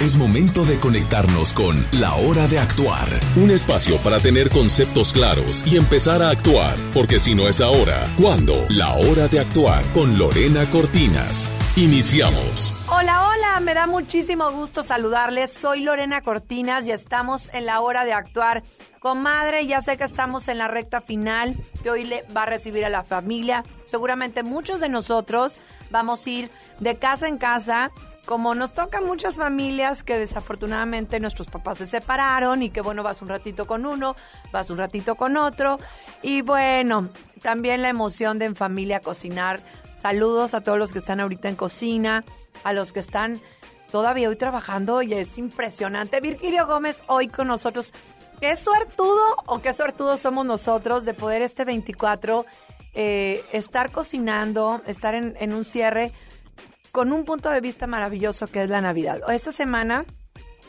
Es momento de conectarnos con La Hora de Actuar, un espacio para tener conceptos claros y empezar a actuar, porque si no es ahora, ¿cuándo? La Hora de Actuar con Lorena Cortinas. Iniciamos. Hola, hola, me da muchísimo gusto saludarles. Soy Lorena Cortinas y estamos en la hora de actuar. Comadre, ya sé que estamos en la recta final que hoy le va a recibir a la familia. Seguramente muchos de nosotros vamos a ir de casa en casa. Como nos toca muchas familias que desafortunadamente nuestros papás se separaron y que bueno, vas un ratito con uno, vas un ratito con otro. Y bueno, también la emoción de en familia cocinar. Saludos a todos los que están ahorita en cocina, a los que están todavía hoy trabajando y es impresionante. Virgilio Gómez hoy con nosotros. Qué suertudo o qué suertudos somos nosotros de poder este 24 eh, estar cocinando, estar en un cierre con un punto de vista maravilloso que es la Navidad. Esta semana,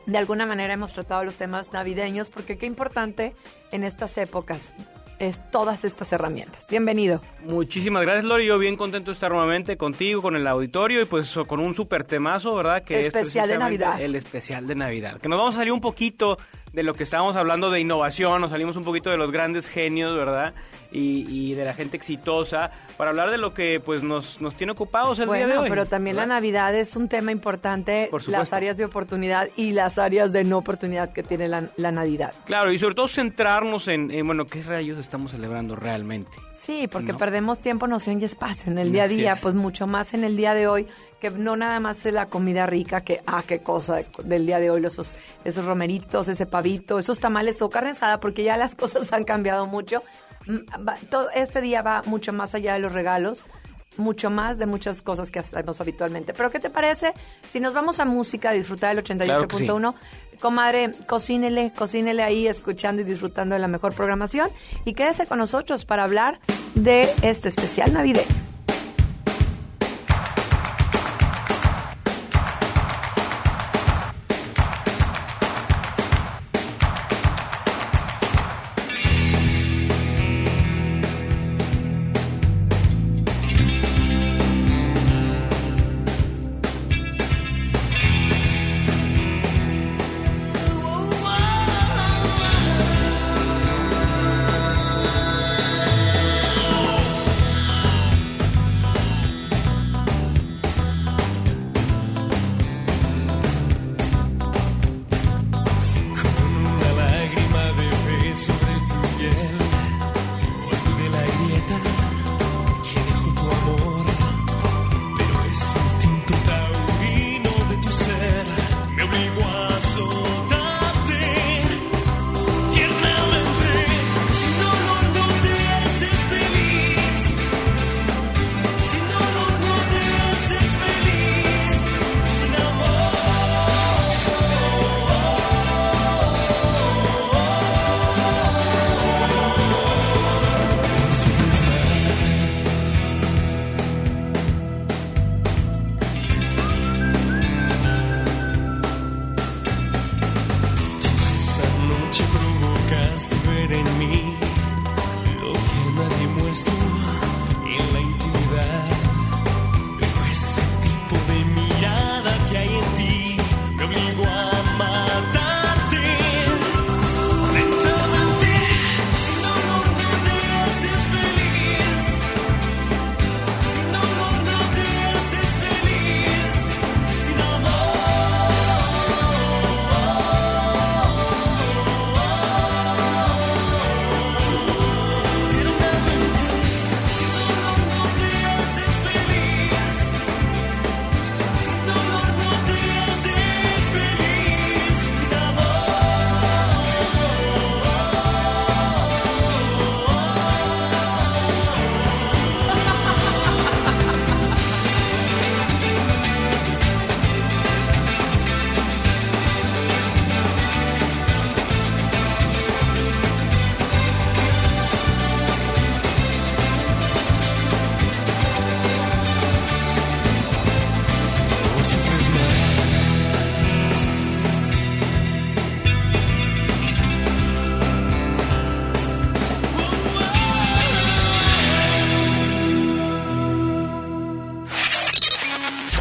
de alguna manera, hemos tratado los temas navideños porque qué importante en estas épocas es todas estas herramientas. Bienvenido. Muchísimas gracias, Lori. Yo bien contento de estar nuevamente contigo, con el auditorio y pues con un super temazo, ¿verdad? Que Especial de es precisamente Navidad. El especial de Navidad. Que nos vamos a salir un poquito de lo que estábamos hablando de innovación, nos salimos un poquito de los grandes genios, ¿verdad? Y, y de la gente exitosa, para hablar de lo que pues nos, nos tiene ocupados el día de hoy. pero también la. Navidad es un tema importante, Por las áreas de oportunidad y las áreas de no oportunidad que tiene la, la Navidad. Claro, y sobre todo centrarnos en, en, bueno, qué rayos estamos celebrando realmente. Sí, porque ¿No? perdemos tiempo, noción y espacio en el día a día, es. pues mucho más en el día de hoy, que no nada más es la comida rica, que, ah, qué cosa del día de hoy, esos, esos romeritos, ese pavito, esos tamales o carne asada, porque ya las cosas han cambiado mucho. Mm, todo, este día va mucho más allá de los regalos, mucho más de muchas cosas que hacemos habitualmente. Pero ¿qué te parece si nos vamos a música, a disfrutar del Claro que sí. 88.1? Comadre, cocínele, cocínele ahí, escuchando y disfrutando de la mejor programación. Y quédese con nosotros para hablar de este especial navideño.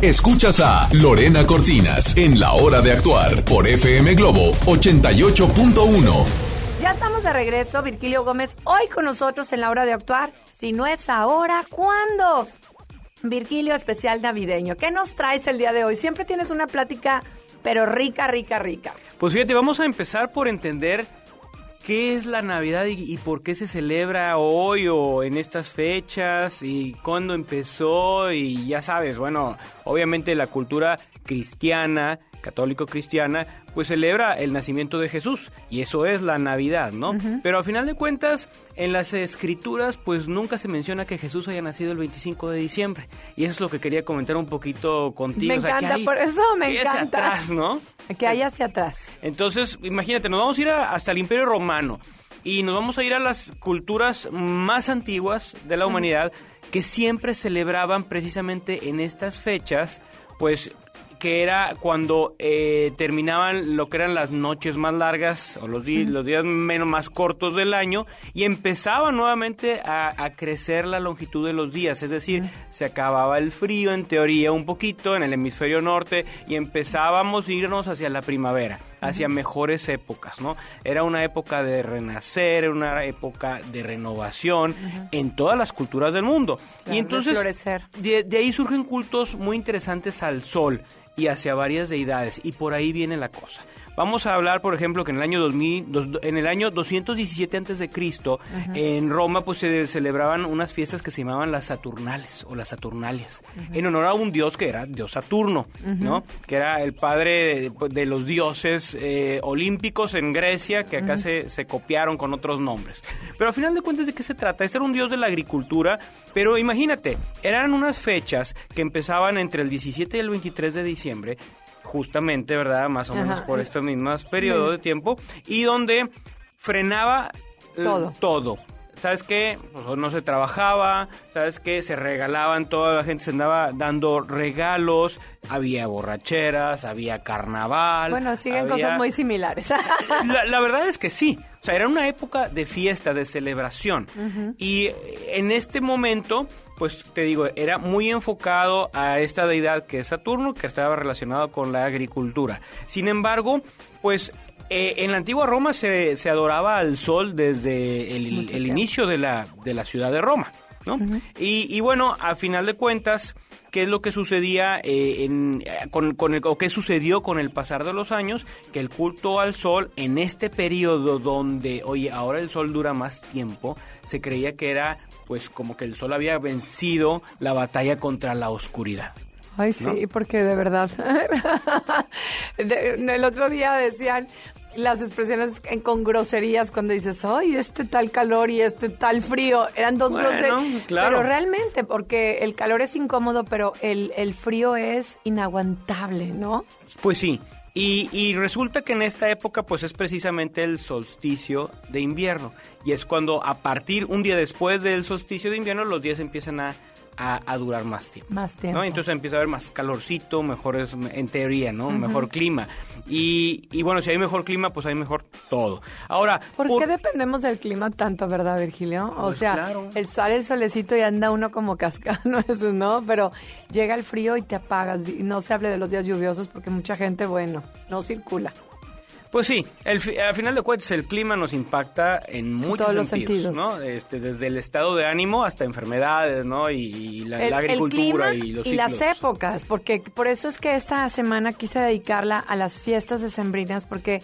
Escuchas a Lorena Cortinas en La Hora de Actuar por FM Globo 88.1. Ya estamos de regreso, Virgilio Gómez, hoy con nosotros en la hora de actuar. Si no es ahora, ¿cuándo? Virgilio, especial navideño. ¿Qué nos traes el día de hoy? Siempre tienes una plática, pero rica, rica, rica. Pues fíjate, vamos a empezar por entender qué es la Navidad y, por qué se celebra hoy o en estas fechas y cuándo empezó y ya sabes, bueno, obviamente la cultura cristiana, católico-cristiana, pues celebra el nacimiento de Jesús y eso es la Navidad, ¿no? Pero a final de cuentas, en las escrituras, pues nunca se menciona que Jesús haya nacido el 25 de diciembre y eso es lo que quería comentar un poquito contigo. Me o sea, que encanta, hay- por eso me que hacia encanta. atrás, ¿no? Que hay hacia atrás. Entonces, imagínate, nos vamos a ir a- hasta el Imperio Romano y nos vamos a ir a las culturas más antiguas de la humanidad que siempre celebraban precisamente en estas fechas, pues que era cuando eh, terminaban lo que eran las noches más largas o los, días menos más cortos del año y empezaba nuevamente a, a crecer la longitud de los días, es decir, se acababa el frío en teoría un poquito en el hemisferio norte y empezábamos a irnos hacia la primavera hacia mejores épocas, ¿no? Era una época de renacer, era una época de renovación en todas las culturas del mundo. Claro, y entonces de ahí surgen cultos muy interesantes al sol y hacia varias deidades y por ahí viene la cosa. Vamos a hablar, por ejemplo, que en el año 2000, dos- en el año 217 antes de Cristo, en Roma pues se celebraban unas fiestas que se llamaban las Saturnales o las Saturnalias, en honor a un dios que era dios Saturno, ¿no? Que era el padre de, de los dioses eh, olímpicos en Grecia, que acá se, se copiaron con otros nombres. Pero al final de cuentas, ¿de qué se trata? Este era un dios de la agricultura, pero imagínate, eran unas fechas que empezaban entre el 17 y el 23 de diciembre, justamente, ¿verdad? Más o menos por estos mismos periodos de tiempo, y donde frenaba eh, Todo. todo. ¿Sabes qué? Pues no se trabajaba, ¿sabes qué? Se regalaban, toda la gente se andaba dando regalos, había borracheras, había carnaval. Bueno, siguen había- cosas muy similares. la, la verdad es que sí. O sea, era una época de fiesta, de celebración. Y en este momento, pues te digo, era muy enfocado a esta deidad que es Saturno, que estaba relacionado con la agricultura. Sin embargo, pues eh, en la antigua Roma se, se adoraba al sol desde el, inicio de la, de la ciudad de Roma. ¿no? y, y bueno, a final de cuentas, ¿qué es lo que sucedía eh, en, eh, con, con el, o qué sucedió con el pasar de los años? Que el culto al sol, en este periodo donde, oye, ahora el sol dura más tiempo, se creía que era, pues, como que el sol había vencido la batalla contra la oscuridad. Ay, sí, porque de verdad. El otro día decían las expresiones en- con groserías cuando dices, ay, este tal calor y este tal frío. Eran dos Bueno, groserías. claro. Pero realmente, porque el calor es incómodo, pero el, el frío es inaguantable, ¿no? Pues sí. Y, y resulta que en esta época pues es precisamente el solsticio de invierno. Y es cuando a partir, un día después del solsticio de invierno, los días empiezan a, a- a durar más tiempo. Más tiempo. ¿no? Entonces empieza a haber más calorcito, mejores, en teoría, ¿no? Mejor clima. Y, y bueno, si hay mejor clima, pues hay mejor todo. Ahora, ¿Por, por- qué dependemos del clima tanto, verdad, Virgilio? O Pues sea, claro. el sale el solecito y anda uno como cascano, eso, ¿no? Pero llega el frío y te apagas. No se hable de los días lluviosos porque mucha gente, bueno, no circula. Pues sí, el, al final de cuentas el clima nos impacta en muchos todos los sentidos. ¿no? Este, desde el estado de ánimo hasta enfermedades, ¿no? Y, y la, el, la el agricultura clima y los las ciclos. épocas, porque por eso es que esta semana quise dedicarla a las fiestas decembrinas, porque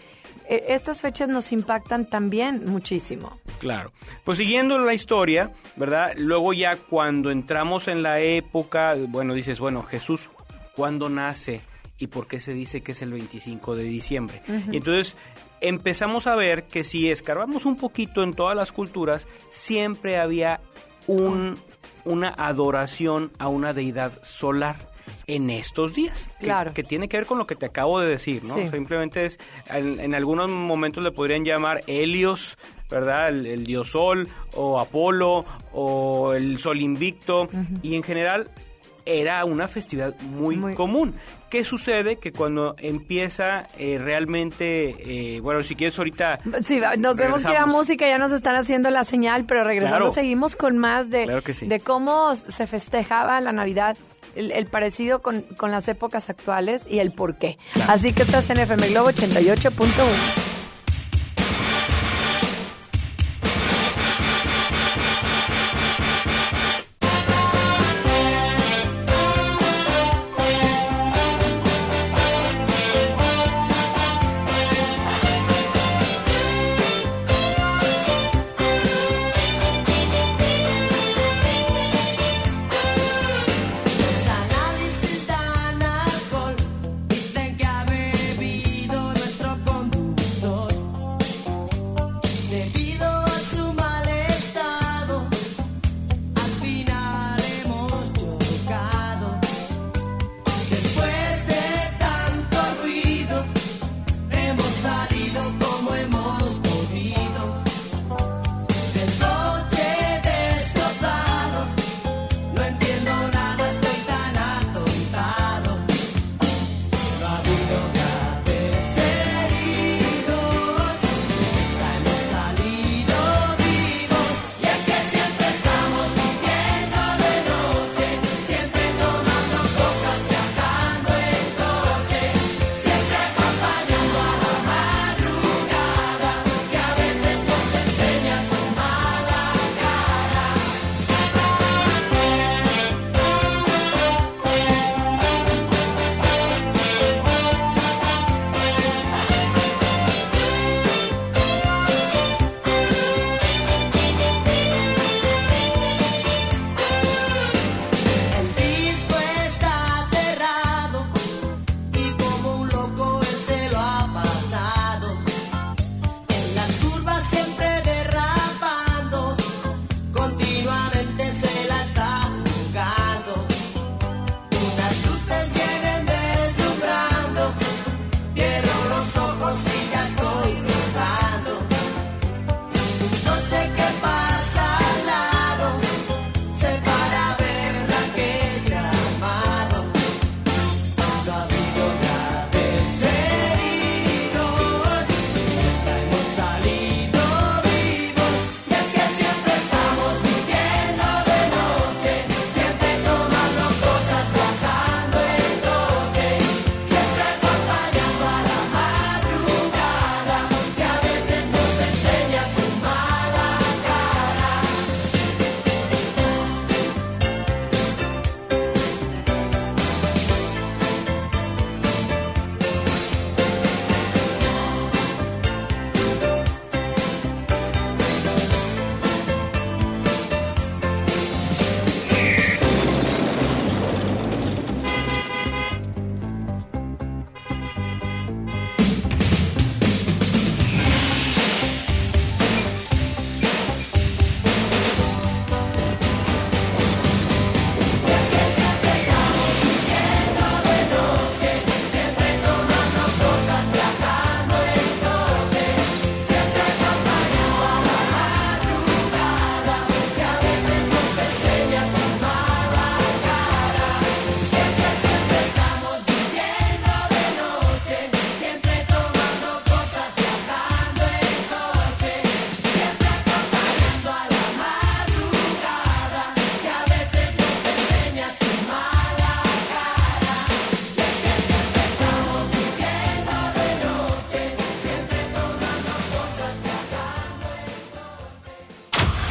eh, estas fechas nos impactan también muchísimo. Claro. Pues siguiendo la historia, ¿verdad? Luego ya cuando entramos en la época, bueno, dices, bueno, Jesús, ¿cuándo nace? ¿Y por qué se dice que es el 25 de diciembre? Y entonces empezamos a ver que si escarbamos un poquito en todas las culturas, siempre había un, una adoración a una deidad solar en estos días. que- Claro. Que, tiene que ver con lo que te acabo de decir, ¿no? Sí. Simplemente es, en, en algunos momentos le podrían llamar Helios, ¿verdad? El, el dios sol, o Apolo, o el sol invicto, y en general era una festividad muy, Muy- común. ¿Qué sucede? Que cuando empieza eh, realmente, eh, bueno, si quieres ahorita... Sí, nos vemos que la música ya nos están haciendo la señal, pero regresando Claro. seguimos con más de, Claro que sí. de cómo se festejaba la Navidad el, el parecido con, con las épocas actuales y el por qué. Así que estás en FM Globo 88.1.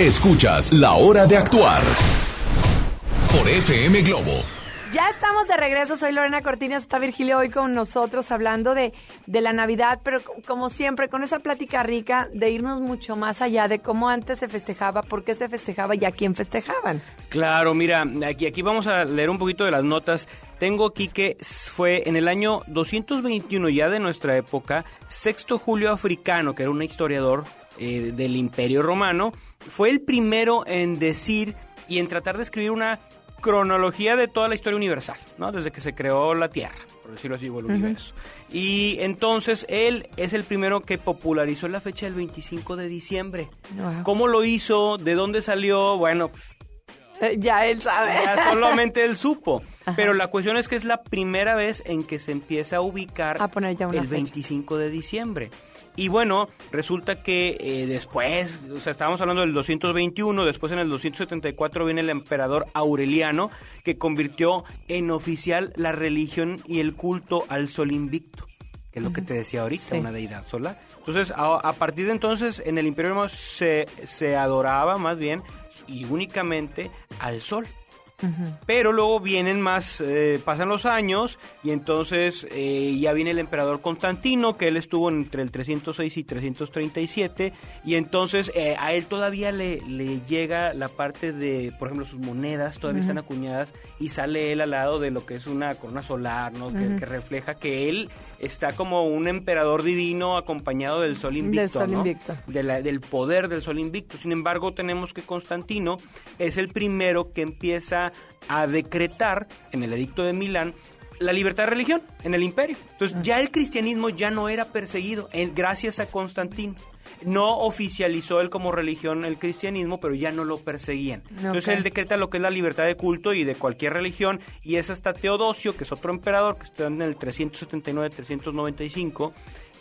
Escuchas La Hora de Actuar por FM Globo. Ya estamos de regreso, soy Lorena Cortinas, está Virgilio hoy con nosotros hablando de, de la Navidad, pero como siempre, con esa plática rica de irnos mucho más allá de cómo antes se festejaba, por qué se festejaba y a quién festejaban. Claro, mira, aquí, aquí vamos a leer un poquito de las notas. Tengo aquí que fue en el año 221 ya de nuestra época, Sexto Julio Africano, que era un historiador eh, del Imperio Romano, fue el primero en decir y en tratar de escribir una cronología de toda la historia universal, ¿no? Desde que se creó la Tierra, por decirlo así, o el universo. Y entonces él es el primero que popularizó la fecha del 25 de diciembre. Wow. ¿Cómo lo hizo? ¿De dónde salió? Bueno, Eh, ya él sabe. ya solamente él supo. Pero la cuestión es que es la primera vez en que se empieza a ubicar A poner ya una el fecha. 25 de diciembre. Y bueno, resulta que eh, después, o sea, estábamos hablando del 221, después en el 274 viene el emperador Aureliano, que convirtió en oficial la religión y el culto al sol invicto, que es lo que te decía ahorita, Sí. una deidad solar. Entonces, a, a partir de entonces, en el Imperio Romano se, se adoraba más bien y únicamente al sol. Pero luego vienen más, eh, pasan los años y entonces eh, ya viene el emperador Constantino, que él estuvo entre el 306 y 337, y entonces eh, a él todavía le, le llega la parte de, por ejemplo, sus monedas todavía están acuñadas y sale él al lado de lo que es una corona solar, ¿no? que, que refleja que él está como un emperador divino acompañado del sol invicto. sol ¿no? invicto. de la- del poder del sol invicto. Sin embargo, tenemos que Constantino es el primero que empieza a decretar en el edicto de Milán la libertad de religión en el imperio. Entonces, ya el cristianismo ya no era perseguido en- gracias a Constantino. No oficializó él como religión el cristianismo, pero ya no lo perseguían. Entonces él decreta lo que es la libertad de culto y de cualquier religión, y es hasta Teodosio, que es otro emperador, que está en el 379-395,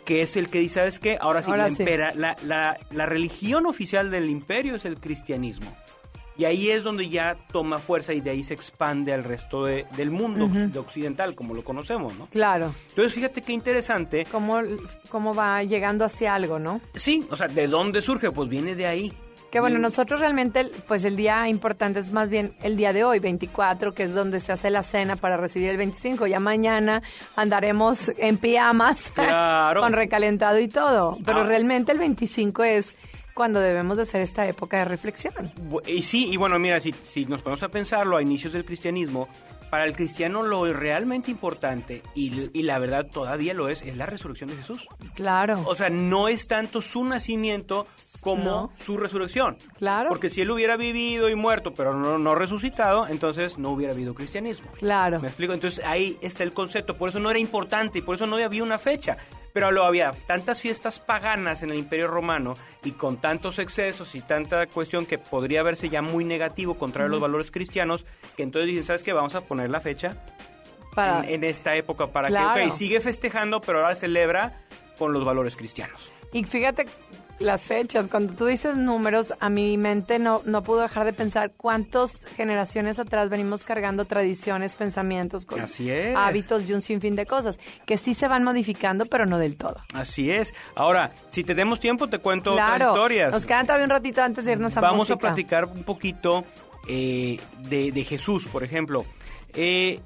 que es el que dice, ¿sabes qué? Ahora sí, Ahora la, sí. impera- la, la- la religión oficial del imperio es el cristianismo. Y ahí es donde ya toma fuerza y de ahí se expande al resto de- del mundo de occidental, como lo conocemos, ¿no? Claro. Entonces, fíjate qué interesante. ¿Cómo, cómo va llegando hacia algo, ¿no? Sí, o sea, ¿de dónde surge? Pues viene de ahí. Que bueno, nosotros realmente, pues el día importante es más bien el día de hoy, 24, que es donde se hace la cena para recibir el 25. Ya mañana andaremos en pijamas, Claro. con recalentado y todo. Pero Ah. realmente el 25 es cuando debemos de hacer esta época de reflexión. Y sí, y bueno, mira, si, si nos ponemos a pensarlo a inicios del cristianismo, para el cristiano lo realmente importante, y, y la verdad todavía lo es, es la resurrección de Jesús. Claro. O sea, no es tanto su nacimiento como No. su resurrección. Claro. Porque si él hubiera vivido y muerto, pero no, no resucitado, entonces no hubiera habido cristianismo. Claro. ¿Me explico? Entonces ahí está el concepto. Por eso no era importante y por eso no había una fecha. Pero lo había tantas fiestas paganas en el Imperio Romano y con tantos excesos y tanta cuestión que podría verse ya muy negativo contra los valores cristianos, que entonces dicen, ¿sabes qué? Vamos a poner la fecha Para, en, en esta época para Claro. que, ok, sigue festejando, pero ahora celebra con los valores cristianos. Y fíjate las fechas, cuando tú dices números, a mi mente no, no pudo dejar de pensar cuántas generaciones atrás venimos cargando tradiciones, pensamientos, con Así es. hábitos y un sinfín de cosas que sí se van modificando, pero no del todo. Así es. Ahora, si tenemos tiempo, te cuento otras claro, historias. nos quedan todavía un ratito antes de irnos a Vamos a platicar un poquito eh, de, de Jesús, por ejemplo. Eh,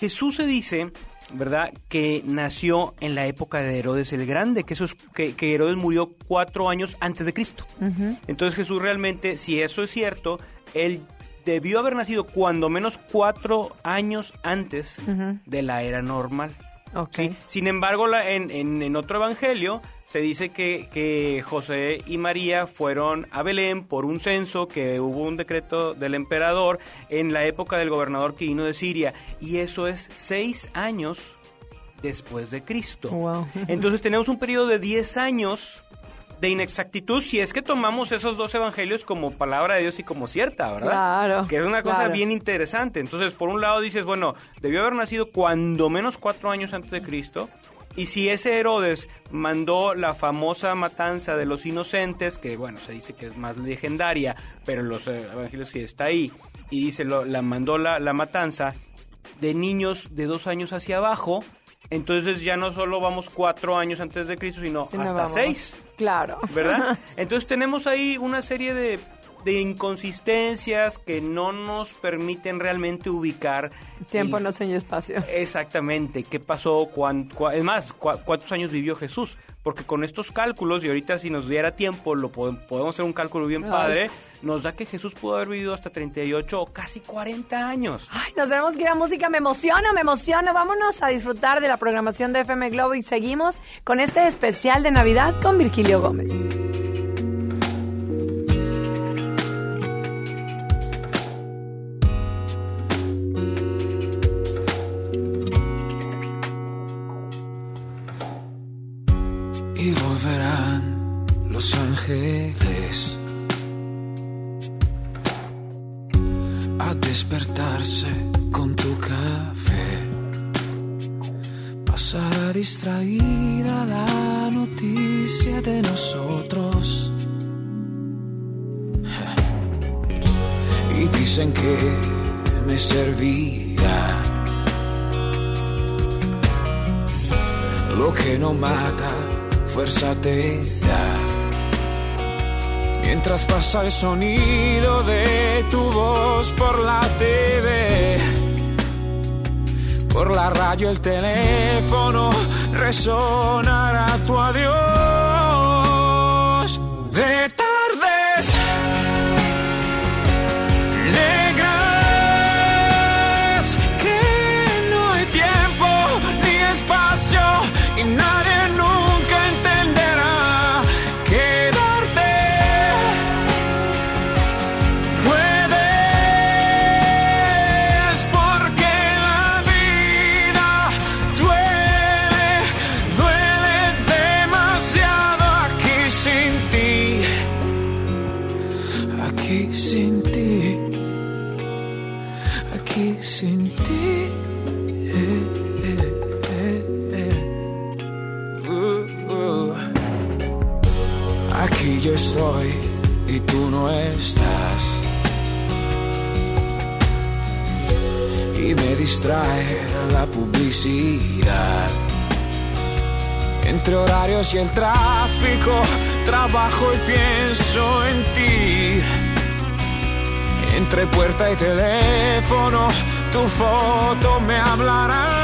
Jesús se dice, ¿verdad?, que nació en la época de Herodes el Grande, que, eso es, que, que Herodes murió cuatro años antes de Cristo. Entonces Jesús realmente, si eso es cierto, él debió haber nacido cuando menos cuatro años antes de la era normal. Sin embargo, la- en, en- en otro evangelio se dice que, que José y María fueron a Belén por un censo, que hubo un decreto del emperador en la época del gobernador Quirino de Siria, y eso es seis años después de Cristo. Wow. Entonces tenemos un periodo de 10 años de inexactitud si es que tomamos esos dos evangelios como palabra de Dios y como cierta, ¿verdad? Claro, Que es una cosa claro. bien interesante. Entonces, por un lado dices, bueno, debió haber nacido cuando menos cuatro años antes de Cristo. Y si ese Herodes mandó la famosa matanza de los inocentes, que bueno, se dice que es más legendaria, pero en los eh, evangelios sí está ahí, y dice, lo- la mandó la, la matanza de niños de dos años hacia abajo, entonces ya no solo vamos cuatro años antes de Cristo, sino Sí, hasta seis. Claro. ¿verdad? Entonces tenemos ahí una serie de, de inconsistencias que no nos permiten realmente ubicar. Tiempo, el- no sueño espacio. Exactamente, qué pasó, cuán- cua- es más, cua- cuántos años vivió Jesús. Porque con estos cálculos, y ahorita si nos diera tiempo, lo podemos, podemos hacer un cálculo bien padre, nos da que Jesús pudo haber vivido hasta 38 o casi 40 años. Ay, nos tenemos que ir a música, me emociona, me emociona. Vámonos a disfrutar de la programación de FM Globo y seguimos con este especial de Navidad con Virgilio Gómez. Distraída la noticia de nosotros. Y dicen que me servirá. Lo que no mata, fuerza te da. Mientras pasa el sonido de tu voz por la TV la radio el teléfono resonará tu adiós. Entre horarios y el tráfico, trabajo y pienso en ti. Entre puerta y teléfono, tu foto me hablará.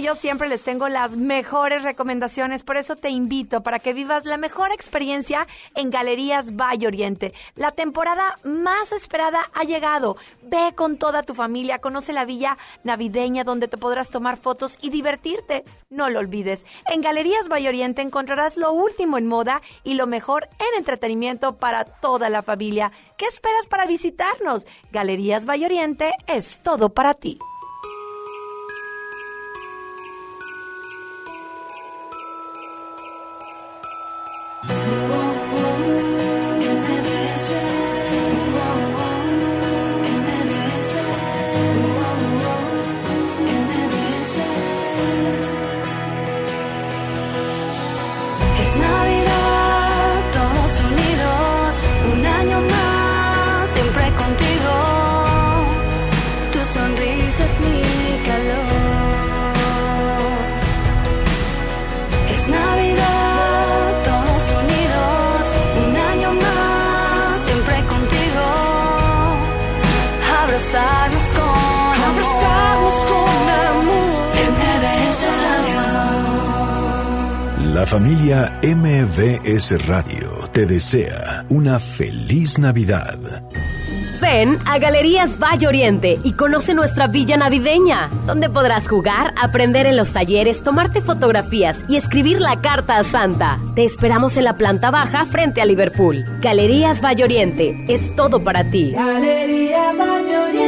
yo siempre les tengo las mejores recomendaciones, por eso te invito para que vivas la mejor experiencia en Galerías Valle Oriente. La temporada más esperada ha llegado. Ve con toda tu familia, conoce la villa navideña donde te podrás tomar fotos y divertirte. No lo olvides. En Galerías Valle Oriente encontrarás lo último en moda y lo mejor en entretenimiento para toda la familia. ¿Qué esperas para visitarnos? Galerías Valle Oriente es todo para ti. Familia MBS Radio te desea una feliz Navidad. Ven a Galerías Valle Oriente y conoce nuestra villa navideña, donde podrás jugar, aprender en los talleres, tomarte fotografías y escribir la carta a Santa. Te esperamos en la planta baja frente a Liverpool. Galerías Valle Oriente es todo para ti. Galerías Valle Oriente.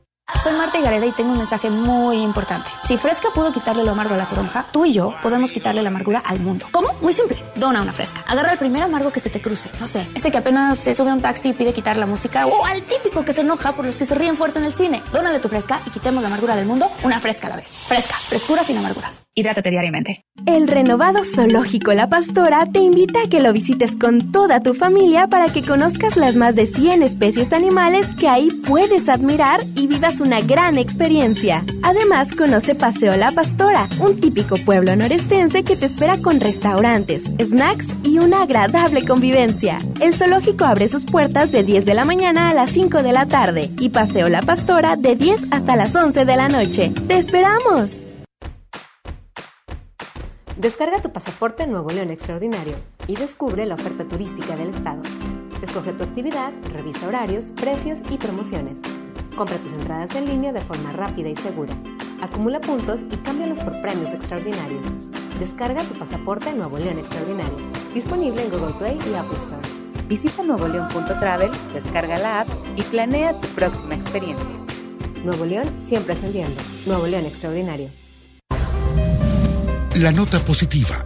Soy Marta Gareda y tengo un mensaje muy importante. Si Fresca pudo quitarle lo amargo a la toronja, tú y yo podemos quitarle la amargura al mundo. ¿Cómo? Muy simple. Dona una Fresca. Agarra el primer amargo que se te cruce. No sé, este que apenas se sube a un taxi y pide quitar la música o al típico que se enoja por los que se ríen fuerte en el cine. Dónale tu Fresca y quitemos la amargura del mundo una Fresca a la vez. Fresca. Frescura sin amarguras. Hidrátate diariamente. El renovado Zoológico La Pastora te invita a que lo visites con toda tu familia para que conozcas las más de 100 especies animales que ahí puedes admirar y vivas una gran experiencia. Además, conoce Paseo La Pastora, un típico pueblo norestense que te espera con restaurantes, snacks y una agradable convivencia. El zoológico abre sus puertas de 10 de la mañana a las 5 de la tarde y Paseo La Pastora de 10 hasta las 11 de la noche. ¡Te esperamos! Descarga tu pasaporte Nuevo León Extraordinario y descubre la oferta turística del estado. Escoge tu actividad, revisa horarios, precios y promociones. Compra tus entradas en línea de forma rápida y segura. Acumula puntos y cámbialos por premios extraordinarios. Descarga tu pasaporte Nuevo León Extraordinario. Disponible en Google Play y Apple Store. Visita nuevoleón.travel, descarga la app y planea tu próxima experiencia. Nuevo León siempre ascendiendo. Nuevo León Extraordinario. La nota positiva.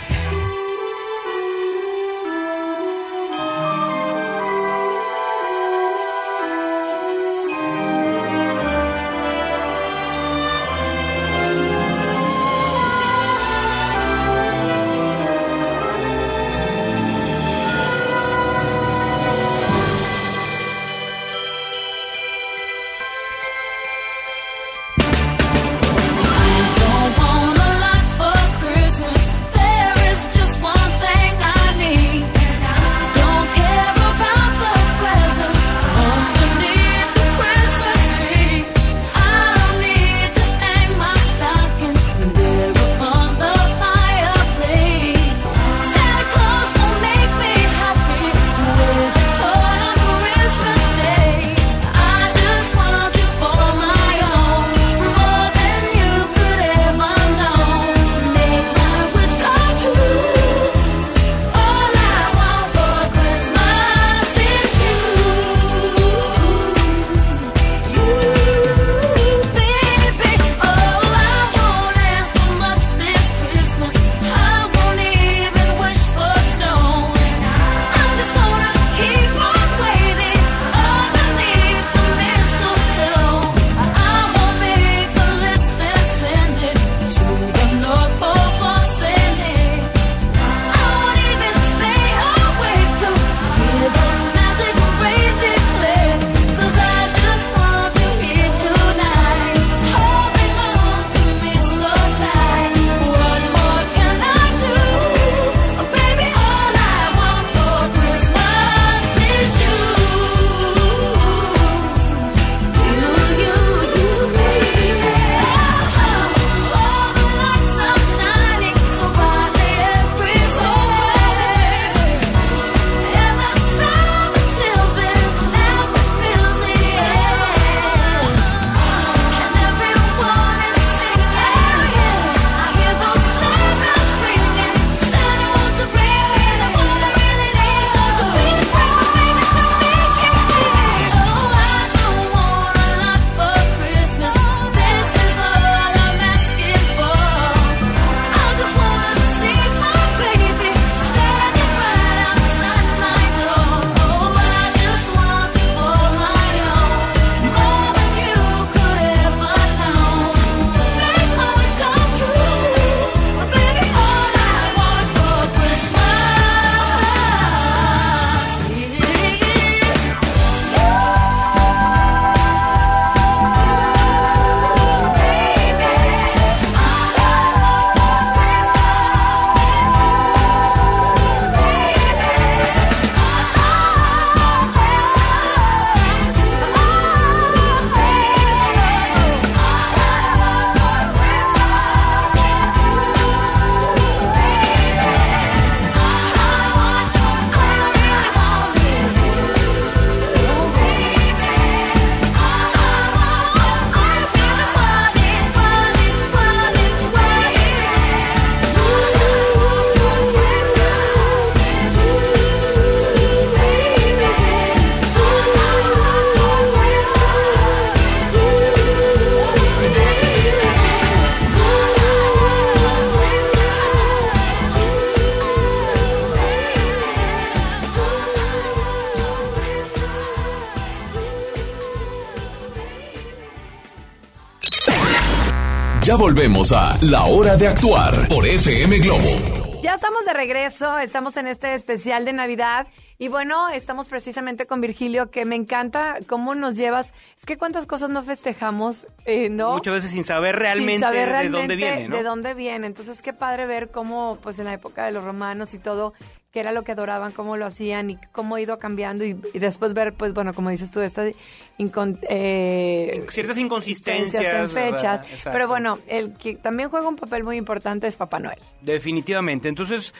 Ya volvemos a La Hora de Actuar por FM Globo. Ya estamos de regreso, estamos en este especial de Navidad y bueno, estamos precisamente con Virgilio, que me encanta cómo nos llevas. Es que cuántas cosas no festejamos, eh, ¿no? Muchas veces sin saber realmente, Sin saber de realmente dónde viene, ¿no? De dónde viene. Entonces, qué padre ver cómo, pues en la época de los romanos y todo, qué era lo que adoraban, cómo lo hacían y cómo ha ido cambiando y, y después ver, pues bueno, como dices tú, estas incon- eh, Ciertas inconsistencias. en fechas. Pero bueno, el que también juega un papel muy importante es Papá Noel. Definitivamente. Entonces,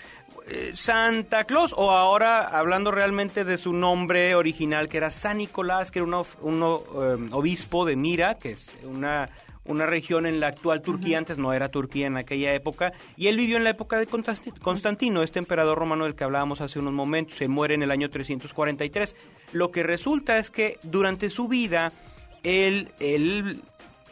eh, Santa Claus, o ahora hablando realmente de su nombre original, que era San Nicolás, que era un eh, obispo de Mira, que es una, una región en la actual Turquía, antes no era Turquía en aquella época, y él vivió en la época de Constanti- Constantino, este emperador romano del que hablábamos hace unos momentos, se muere en el año 343. Lo que resulta es que durante su vida, él, él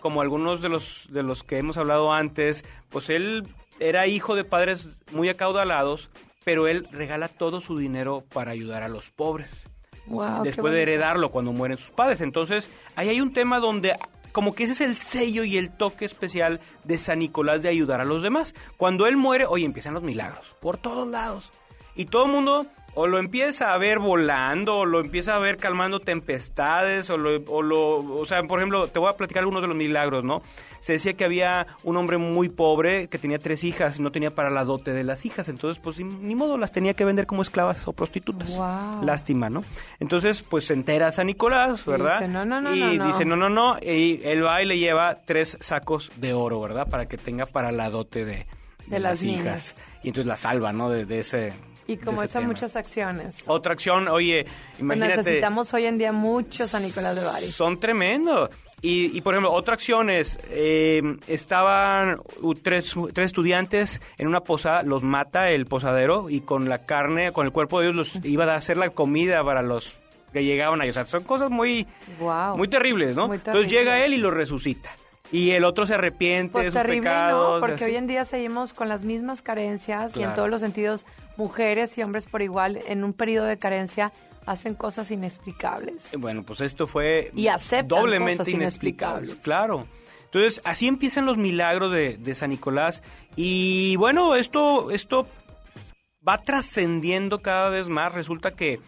como algunos de los de los que hemos hablado antes, pues él era hijo de padres muy acaudalados, pero él regala todo su dinero para ayudar a los pobres. Wow, después de heredarlo cuando mueren sus padres. Entonces, ahí hay un tema donde como que ese es el sello y el toque especial de San Nicolás de ayudar a los demás. Cuando él muere, oye, empiezan los milagros por todos lados. Y todo el mundo o lo empieza a ver volando, o lo empieza a ver calmando tempestades, o lo, o lo, o sea, por ejemplo, te voy a platicar algunos de los milagros, ¿no? Se decía que había un hombre muy pobre que tenía tres hijas y no tenía para la dote de las hijas, entonces pues ni, modo las tenía que vender como esclavas o prostitutas. Wow. Lástima, ¿no? Entonces, pues se entera San Nicolás, Y ¿verdad? dice, "No, no, no, y no, no". dice, no, no, no, y él va y le lleva tres sacos de oro, ¿verdad? Para que tenga para la dote de, De las hijas. Y entonces la salva, ¿no? De, de ese... Y como esas muchas acciones. Otra acción, oye, Pues imagínate... necesitamos hoy en día muchos San Nicolás de Bari. Son tremendos. Y, y, por ejemplo, otra acción es, eh, estaban tres, tres estudiantes en una posada, los mata el posadero y con la carne, con el cuerpo de ellos, los iba a hacer la comida para los que llegaban ahí. O sea, son cosas muy, Wow. muy terribles, ¿no? Muy Entonces terrible. llega él y lo resucita. Y el otro se arrepiente de Pues sus terrible, pecados. ¿no? Porque así. hoy en día seguimos con las mismas carencias y en todos los sentidos, mujeres y hombres por igual, en un periodo de carencia, hacen cosas inexplicables. Eh, Bueno, pues esto fue Y doblemente inexplicable. Claro. Entonces, así empiezan los milagros de, de San Nicolás. Y bueno, esto, esto va trascendiendo cada vez más. Resulta que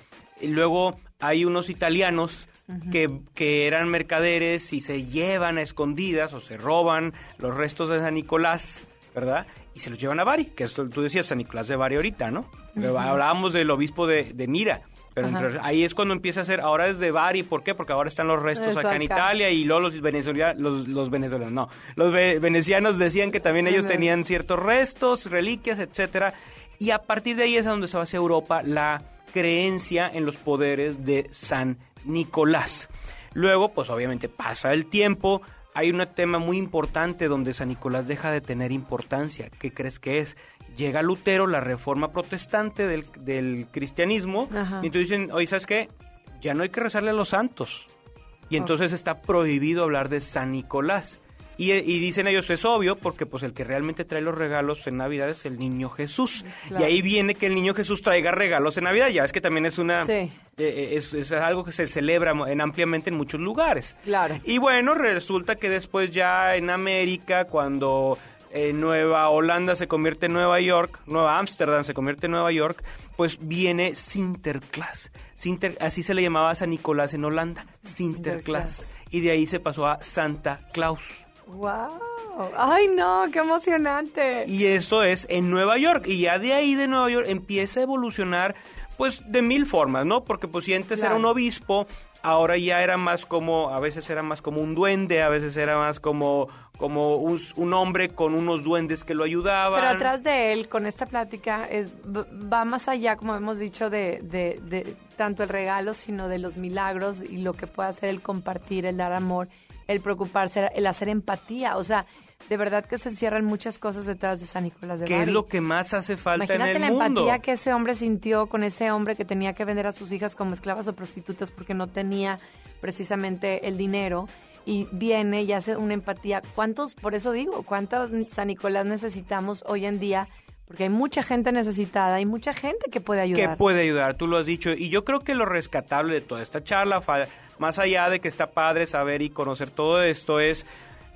luego hay unos italianos que, que eran mercaderes y se llevan a escondidas o se roban los restos de San Nicolás, ¿verdad? Y se los llevan a Bari, que esto tú decías San Nicolás de Bari ahorita, ¿no? Pero. Hablábamos del obispo de, de Mira. Pero entre- ahí es cuando empieza a ser, ahora es de Bari, ¿por qué? Porque ahora están los restos Eso acá en acá. Italia y luego los venezolanos, los, los venezolanos, no, los ve- venecianos decían que también ellos tenían ciertos restos, reliquias, etcétera, y a partir de ahí es a donde se va hacia Europa la creencia en los poderes de San Nicolás. Luego, pues obviamente pasa el tiempo, hay un tema muy importante donde San Nicolás deja de tener importancia. ¿Qué crees que es? Llega Lutero, la reforma protestante del, del cristianismo, Ajá. y entonces dicen, oye, ¿sabes qué? Ya no hay que rezarle a los santos. Y entonces está prohibido hablar de San Nicolás. Y, y dicen ellos, es obvio, porque pues el que realmente trae los regalos en Navidad es el niño Jesús. Claro. Y ahí viene que el niño Jesús traiga regalos en Navidad. Ya es que también es una... Sí. eh, eh, es, es algo que se celebra en, ampliamente en muchos lugares. Claro. Y bueno, resulta que después ya en América, cuando eh, Nueva Holanda se convierte en Nueva York, Nueva Ámsterdam se convierte en Nueva York, pues viene Sinterklaas. Sinter, así se le llamaba a San Nicolás en Holanda, Sinterklaas. Y de ahí se pasó a Santa Claus. ¡Wow! ¡Ay, no! ¡Qué emocionante! Y eso es en Nueva York. Y ya de ahí de Nueva York empieza a evolucionar, pues, de mil formas, ¿no? Porque, pues, si antes Claro. era un obispo, ahora ya era más como, a veces era más como un duende, a veces era más como, como un, un hombre con unos duendes que lo ayudaban. Pero atrás de él, con esta plática, es, va más allá, como hemos dicho, de, de, de tanto el regalo, sino de los milagros y lo que puede hacer el compartir, el dar amor, el preocuparse, el hacer empatía. O sea, de verdad que se encierran muchas cosas detrás de San Nicolás de ¿Qué es lo que más hace falta Imagínate en la el mundo? empatía que ese hombre sintió con ese hombre que tenía que vender a sus hijas como esclavas o prostitutas porque no tenía precisamente el dinero y viene y hace una empatía. ¿Cuántos, por eso digo, cuántos San Nicolás necesitamos hoy en día? Porque hay mucha gente necesitada, hay mucha gente que puede que ayudar. puede ayudar, tú lo has dicho. Y yo creo que lo rescatable de toda esta charla, más allá de que está padre saber y conocer todo esto, es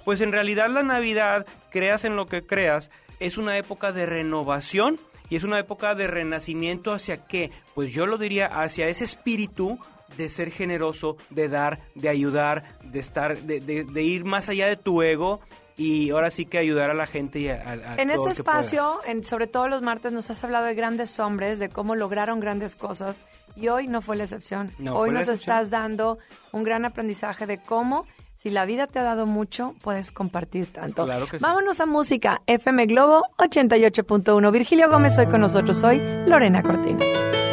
pues en realidad la Navidad, creas en lo que creas, es una época de renovación y es una época de renacimiento hacia qué? Pues yo lo diría hacia ese espíritu de ser generoso, de dar, de ayudar, de estar, de, de- de ir más allá de tu ego y ahora sí que ayudar a la gente y a, a- En todo este pueda. espacio, en, sobre todo los martes, nos has hablado de grandes hombres, de cómo lograron grandes cosas. Y hoy no fue la excepción. No hoy nos excepción. estás dando un gran aprendizaje de cómo, si la vida te ha dado mucho, puedes compartir tanto. Claro que sí. Vámonos a música. FM Globo 88.1. Virgilio Gómez hoy con nosotros. Soy Lorena Cortines.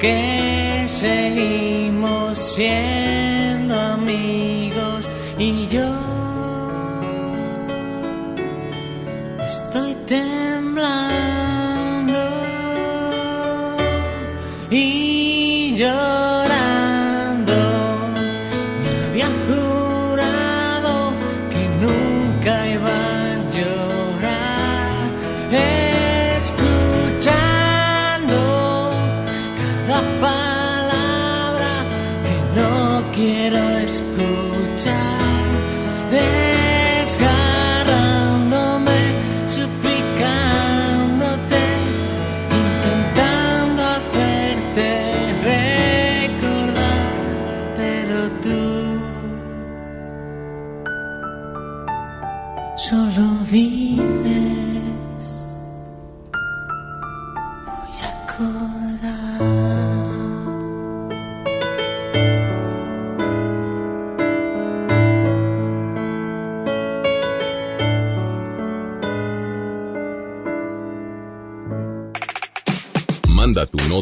Que seguimos siendo amigos y yo estoy temblando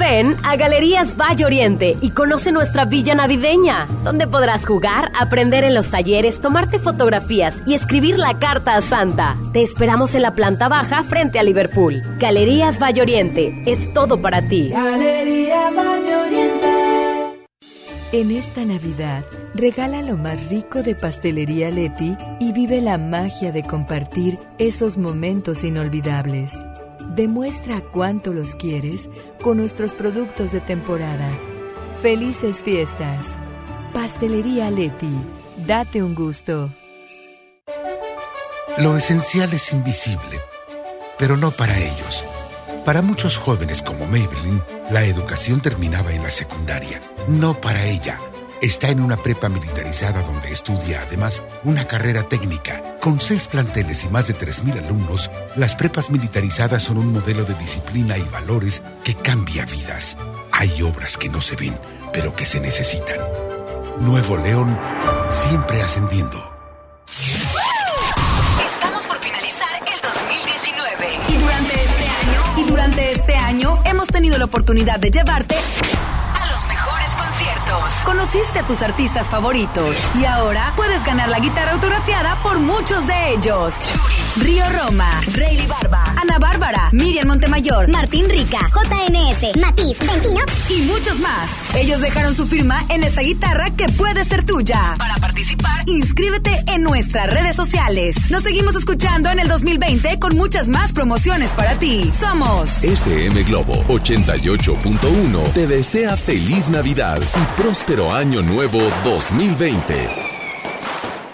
Ven a Galerías Valle Oriente y conoce nuestra villa navideña, donde podrás jugar, aprender en los talleres, tomarte fotografías y escribir la carta a Santa. Te esperamos en la planta baja frente a Liverpool. Galerías Valle Oriente, es todo para ti. Galerías Valle Oriente. En esta Navidad, regala lo más rico de Pastelería Leti y vive la magia de compartir esos momentos inolvidables. Demuestra cuánto los quieres con nuestros productos de temporada. Felices fiestas. Pastelería Leti. Date un gusto. Lo esencial es invisible, pero no para ellos. Para muchos jóvenes como Maybelline, la educación terminaba en la secundaria. No para ella. Está en una prepa militarizada donde estudia además una carrera técnica. Con seis planteles y más de 3.000 alumnos, las prepas militarizadas son un modelo de disciplina y valores que cambia vidas. Hay obras que no se ven, pero que se necesitan. Nuevo León, siempre ascendiendo. Estamos por finalizar el 2019 y durante este año y durante este año hemos tenido la oportunidad de llevarte Conociste a tus artistas favoritos y ahora puedes ganar la guitarra autografiada por muchos de ellos. Río Roma, Rayleigh Barba, Ana Bárbara, Miriam Montemayor, Martín Rica, JNS, Matiz, Ventino y muchos más. Ellos dejaron su firma en esta guitarra que puede ser tuya. Para participar, inscríbete en nuestras redes sociales. Nos seguimos escuchando en el 2020 con muchas más promociones para ti. Somos FM Globo 88.1 te desea feliz Navidad y próspero año nuevo 2020.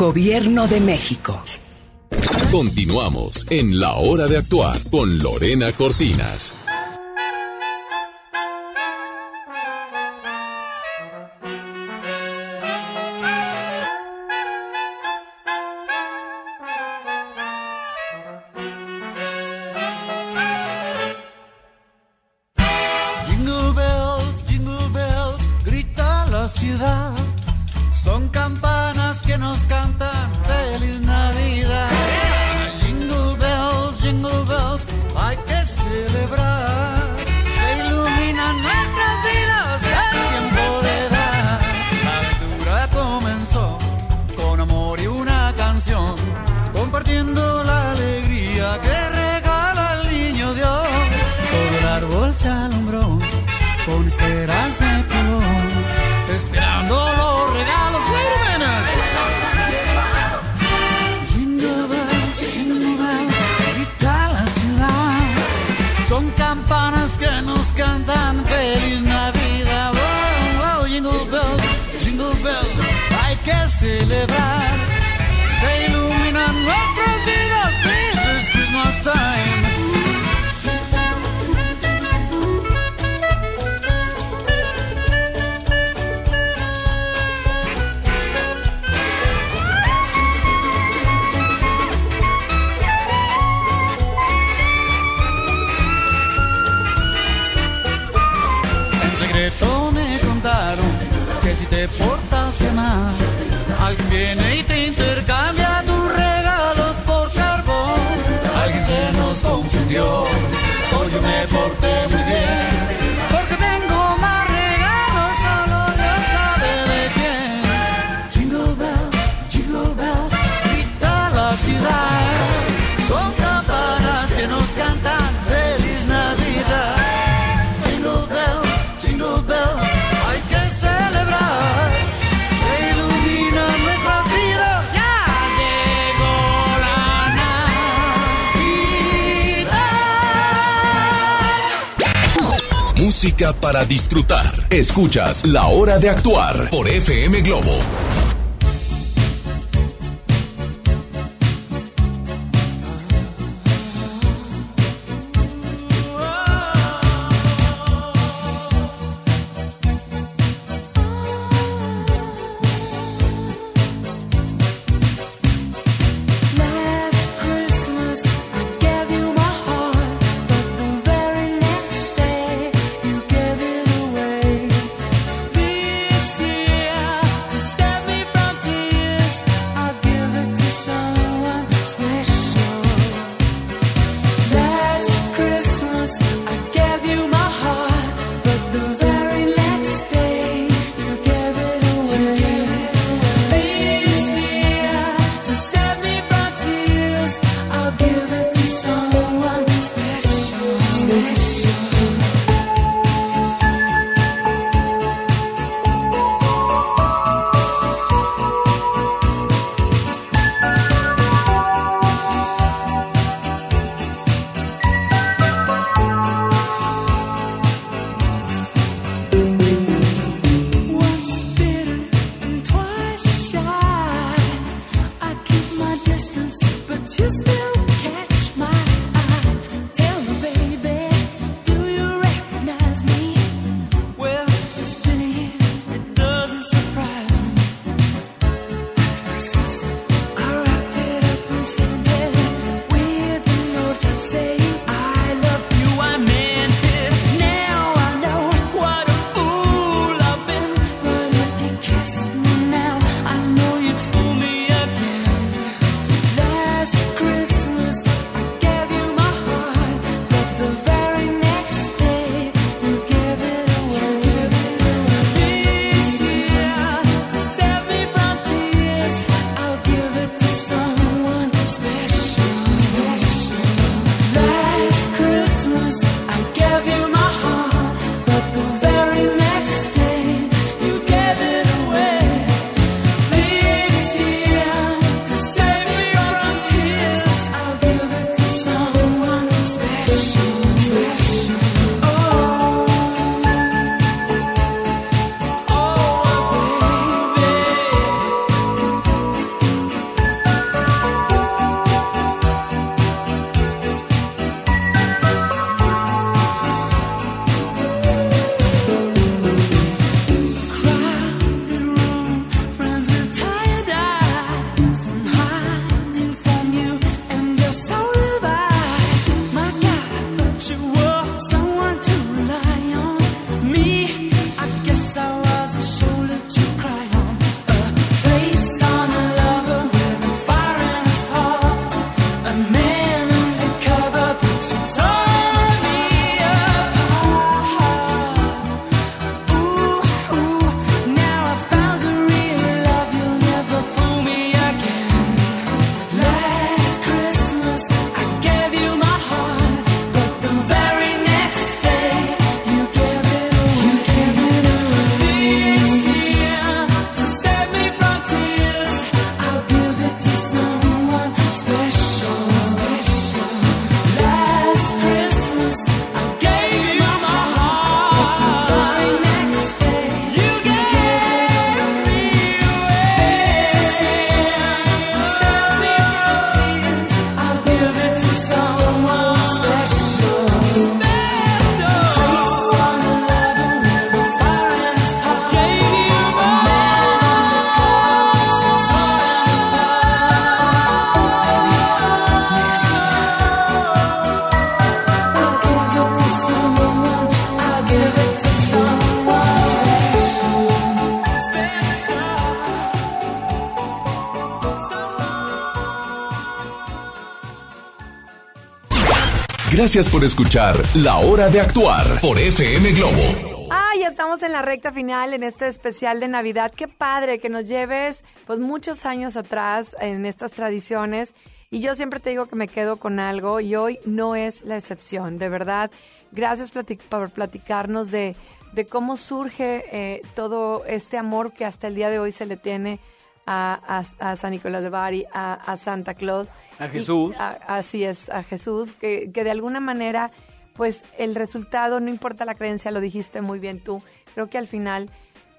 Gobierno de México. Continuamos en La Hora de Actuar con Lorena Cortinas. Celebrar. Para disfrutar. Escuchas La Hora de Actuar por FM Globo. Gracias por escuchar La Hora de Actuar por FM Globo. Ah, ya estamos en la recta final en este especial de Navidad. Qué padre que nos lleves pues muchos años atrás en estas tradiciones. Y yo siempre te digo que me quedo con algo y hoy no es la excepción. De verdad, gracias por platicarnos de, de cómo surge eh, todo este amor que hasta el día de hoy se le tiene a, a- a San Nicolás de Bari, a, a Santa Claus. A Jesús. así es, a Jesús, que, que de alguna manera, pues el resultado, no importa la creencia, lo dijiste muy bien tú, creo que al final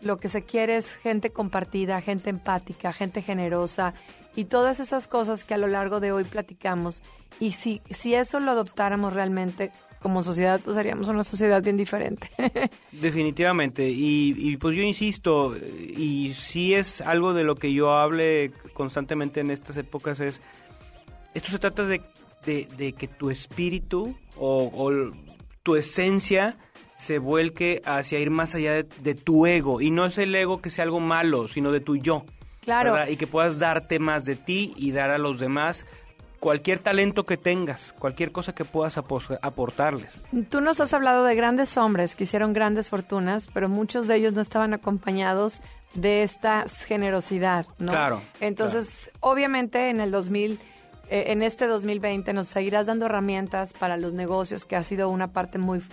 lo que se quiere es gente compartida, gente empática, gente generosa y todas esas cosas que a lo largo de hoy platicamos. Y si, si eso lo adoptáramos realmente como sociedad, pues haríamos una sociedad bien diferente. Definitivamente, y, y pues yo insisto, y sí es algo de lo que yo hable constantemente en estas épocas, es, esto se trata de, de- de que tu espíritu o, tu esencia se vuelque hacia ir más allá de, de tu ego, y no es el ego que sea algo malo, sino de tu yo. Claro. ¿verdad? Y que puedas darte más de ti y dar a los demás cualquier talento que tengas, cualquier cosa que puedas aportarles. Tú nos has hablado de grandes hombres que hicieron grandes fortunas, pero muchos de ellos no estaban acompañados de esta generosidad, ¿no? Claro, Entonces, obviamente en el 2000, eh, en este 2020 nos seguirás dando herramientas para los negocios, que ha sido una parte muy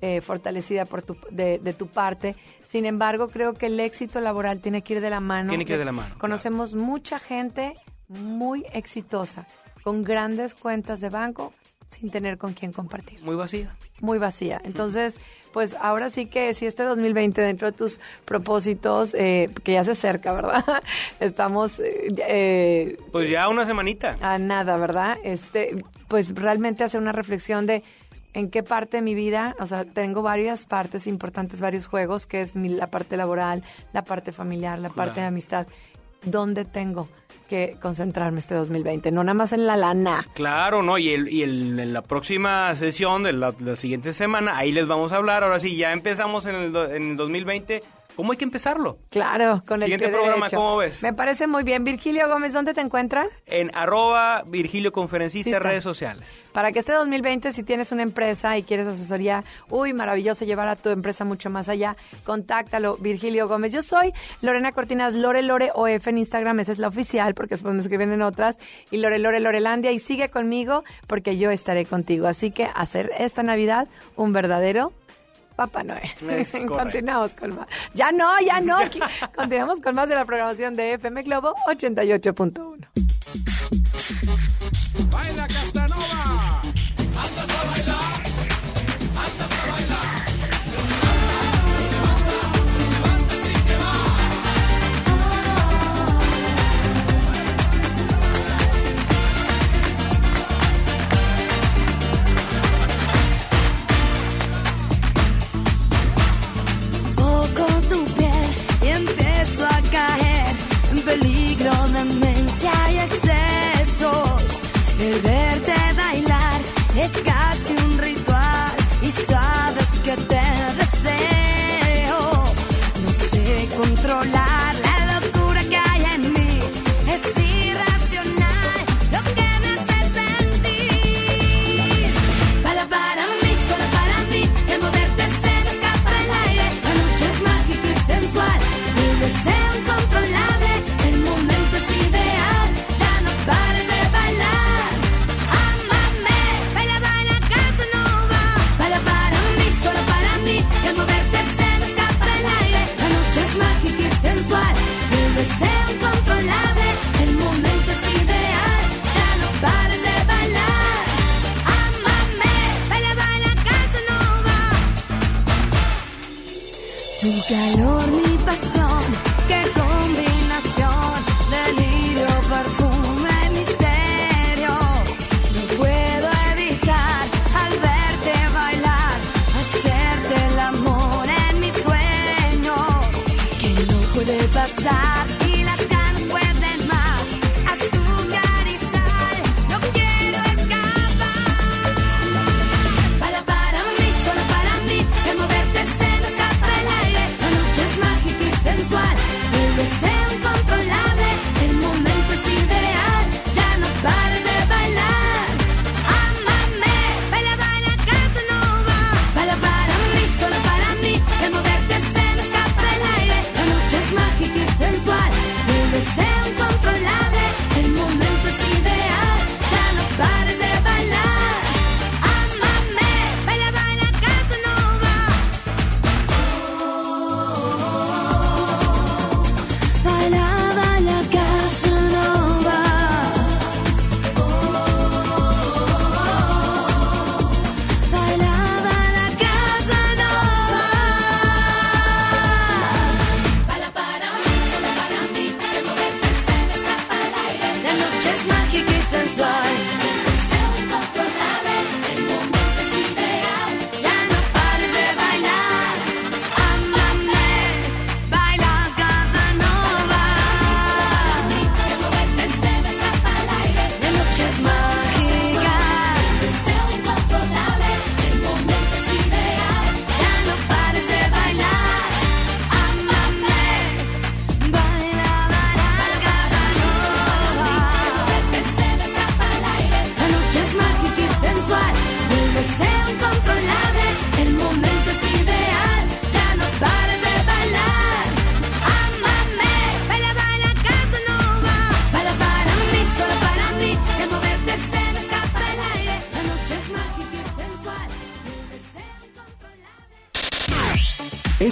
eh, fortalecida por tu, de, de tu parte. Sin embargo, creo que el éxito laboral tiene que ir de la mano. Tiene que ir de la mano, Conocemos mucha gente muy exitosa, con grandes cuentas de banco, sin tener con quién compartir Muy vacía. muy vacía. Entonces, pues ahora sí que si este 2020 dentro de tus propósitos, eh, que ya se acerca, ¿verdad? Estamos eh, eh, Pues ya una semanita. a nada, ¿verdad? Este, pues realmente hacer una reflexión de en qué parte de mi vida, o sea, tengo varias partes importantes, varios juegos, que es mi- la parte laboral, la parte familiar, la parte de amistad. ¿Dónde tengo que concentrarme este 2020? No nada más en la lana. Claro, ¿no? Y, el, y el- en la próxima sesión de la, la siguiente semana, ahí les vamos a hablar. Ahora sí, ya empezamos en el, en el 2020. ¿Cómo hay que empezarlo? Claro, con Siguiente el pie programa, derecho. ¿cómo ves? Me parece muy bien. Virgilio Gómez, ¿dónde te encuentran? En arroba Virgilio Conferencista, Sí redes sociales. Para que este 2020, si tienes una empresa y quieres asesoría, uy, maravilloso llevar a tu empresa mucho más allá, contáctalo, Virgilio Gómez. Yo soy Lorena Cortinas, Lore Lore OF en Instagram, esa es la oficial, porque después me escriben en otras, y Lore Lore Lorelandia, y sigue conmigo, porque yo estaré contigo. Así que hacer esta Navidad un verdadero Papá Noel. Es. Continuamos con más. Ya no, ya no. Continuamos con más de la programación de FM Globo 88.1. Baila Casanova.